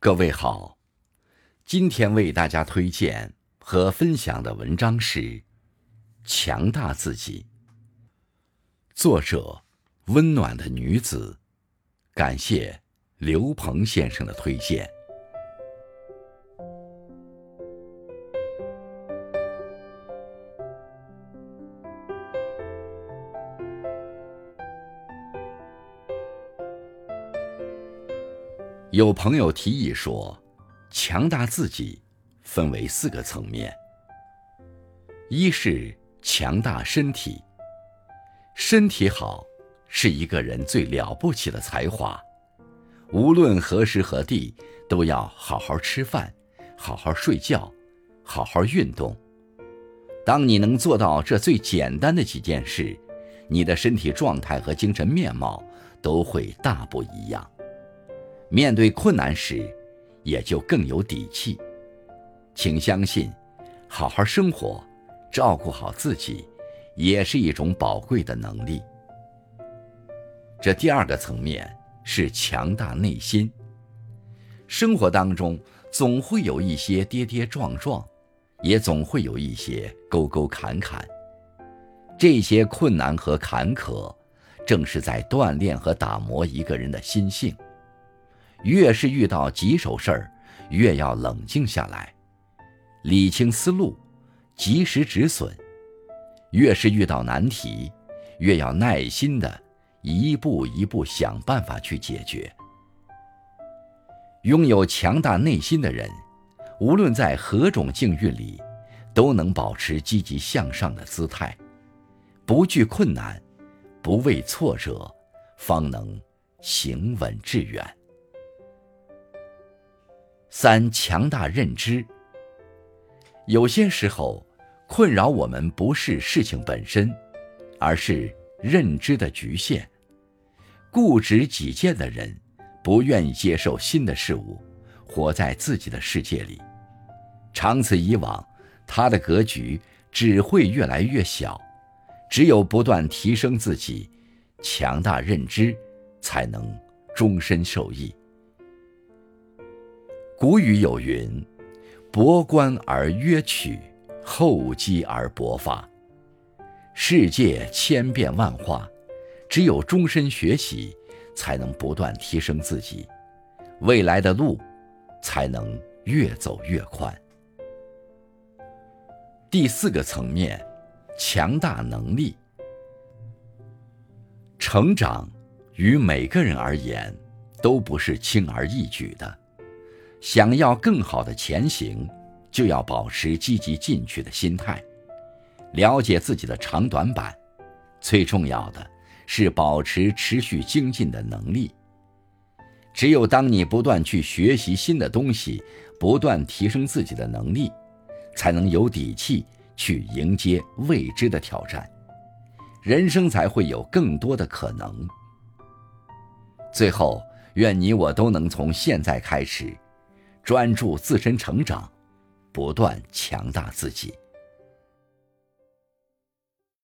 各位好，今天为大家推荐和分享的文章是《强大自己》，作者温暖的女子，感谢刘鹏先生的推荐。有朋友提议说，强大自己分为四个层面：一是强大身体，身体好是一个人最了不起的才华，无论何时何地都要好好吃饭，好好睡觉，好好运动。当你能做到这最简单的几件事，你的身体状态和精神面貌都会大不一样。面对困难时，也就更有底气。请相信，好好生活，照顾好自己，也是一种宝贵的能力。这第二个层面是强大内心。生活当中总会有一些跌跌撞撞，也总会有一些沟沟坎坎。这些困难和坎坷，正是在锻炼和打磨一个人的心性。越是遇到棘手事儿，越要冷静下来，理清思路，及时止损；越是遇到难题，越要耐心的一步一步想办法去解决。拥有强大内心的人，无论在何种境遇里，都能保持积极向上的姿态，不惧困难，不畏挫折，方能行稳致远。三强大认知。有些时候，困扰我们不是事情本身，而是认知的局限。固执己见的人，不愿意接受新的事物，活在自己的世界里。长此以往，他的格局只会越来越小。只有不断提升自己，强大认知，才能终身受益。古语有云：“博观而约取，厚积而薄发。”世界千变万化，只有终身学习，才能不断提升自己，未来的路才能越走越宽。第四个层面，强大能力。成长于每个人而言，都不是轻而易举的。想要更好的前行，就要保持积极进取的心态，了解自己的长短板，最重要的是保持持续精进的能力。只有当你不断去学习新的东西，不断提升自己的能力，才能有底气去迎接未知的挑战，人生才会有更多的可能。最后，愿你我都能从现在开始。专注自身成长，不断强大自己。